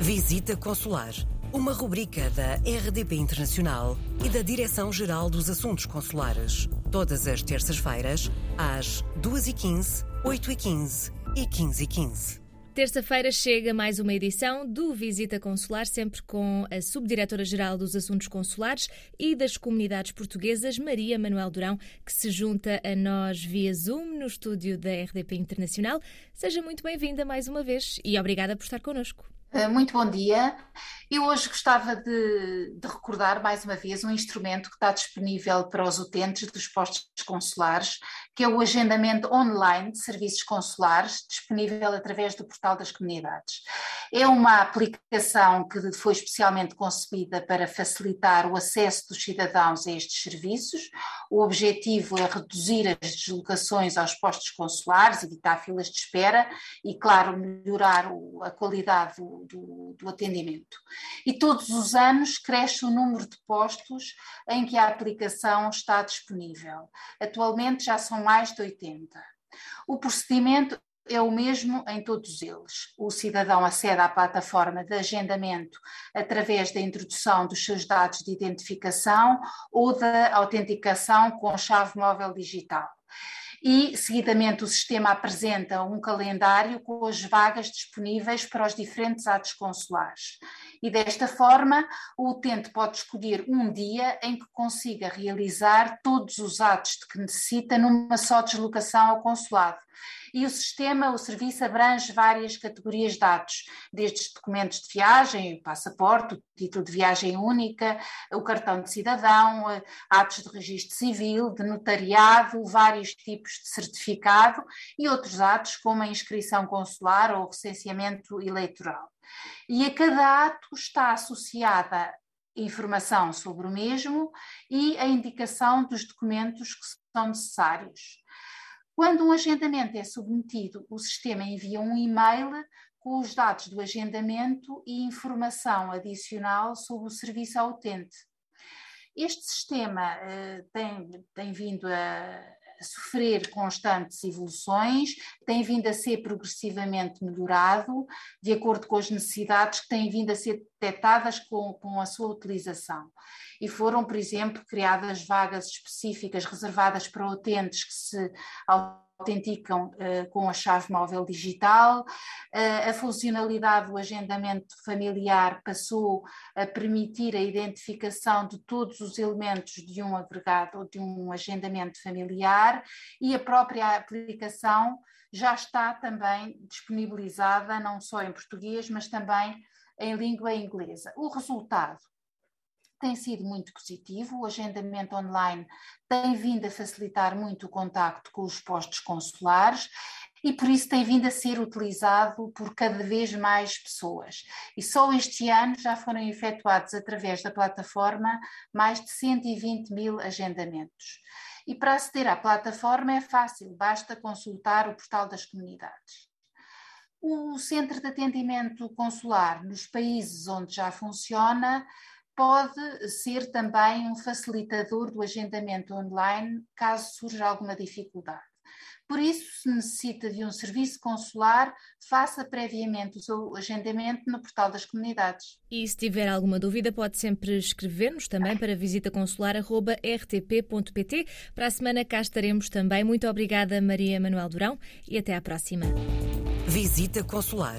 Visita Consular, uma rubrica da RDP Internacional e da Direção-Geral dos Assuntos Consulares. Todas as terças-feiras, às 2h15, 8h15 e 15h15. Terça-feira chega mais uma edição do Visita Consular, sempre com a Subdiretora-Geral dos Assuntos Consulares e das Comunidades Portuguesas, Maria Manuel Durão, que se junta a nós via Zoom no estúdio da RDP Internacional. Seja muito bem-vinda mais uma vez e obrigada por estar connosco. Eh, muito bom dia. Eu hoje gostava de, de, recordar mais uma vez um instrumento que está disponível para os utentes dos postos consulares, que é o agendamento online de serviços consulares, disponível através do portal das comunidades. É uma aplicação que foi especialmente concebida para facilitar o acesso dos cidadãos a estes serviços. O objetivo é reduzir as deslocações aos postos consulares, evitar filas de espera e, claro, melhorar a qualidade do, do, do atendimento e todos os anos cresce o número de postos em que a aplicação está disponível. Atualmente já são mais de 80. O procedimento é o mesmo em todos eles. O cidadão acede à plataforma de agendamento através da introdução dos seus dados de identificação ou da autenticação com chave móvel digital e, seguidamente, o sistema apresenta um calendário com as vagas disponíveis para os diferentes atos consulares. E desta forma, o utente pode escolher um dia em que consiga realizar todos os atos de que necessita numa só deslocação ao consulado e o sistema, o serviço abrange várias categorias de dados, desde documentos de viagem, o passaporte, o título de viagem única, o cartão de cidadão, eh, atos de registro civil, de notariado, vários tipos de certificado e outros atos como a inscrição consular ou o recenseamento eleitoral. E a cada ato está associada informação sobre o mesmo e a indicação dos documentos que são necessários. Quando um agendamento é submetido, o sistema envia um e-mail com os dados do agendamento e informação adicional sobre o serviço ao utente. Este sistema uh, tem, tem vindo a, sofrer constantes evoluções, tem vindo a ser progressivamente melhorado, de acordo com as necessidades que têm vindo a ser detectadas com, com a sua utilização. E foram, por exemplo, criadas vagas específicas reservadas para utentes que se autenticam uh, com a chave móvel digital, uh, a funcionalidade do agendamento familiar passou a permitir a identificação de todos os elementos de um agregado ou de um agendamento familiar e a própria aplicação já está também disponibilizada não só em português, mas também em língua inglesa. O resultado tem sido muito positivo. O agendamento online tem vindo a facilitar muito o contacto com os postos consulares e por isso tem vindo a ser utilizado por cada vez mais pessoas. E só este ano já foram efetuados através da plataforma mais de 120 mil agendamentos. E para aceder à plataforma é fácil, basta consultar o portal das comunidades. O Centro de Atendimento Consular, nos países onde já funciona, pode ser também um facilitador do agendamento online caso surja alguma dificuldade. Por isso, se necessita de um serviço consular, faça previamente o seu agendamento no portal das comunidades. E se tiver alguma dúvida, pode sempre escrever-nos também para visitaconsular.rtp.pt. Para a semana cá estaremos também. Muito obrigada, Maria Manuel Durão, e até à próxima. Visita Consular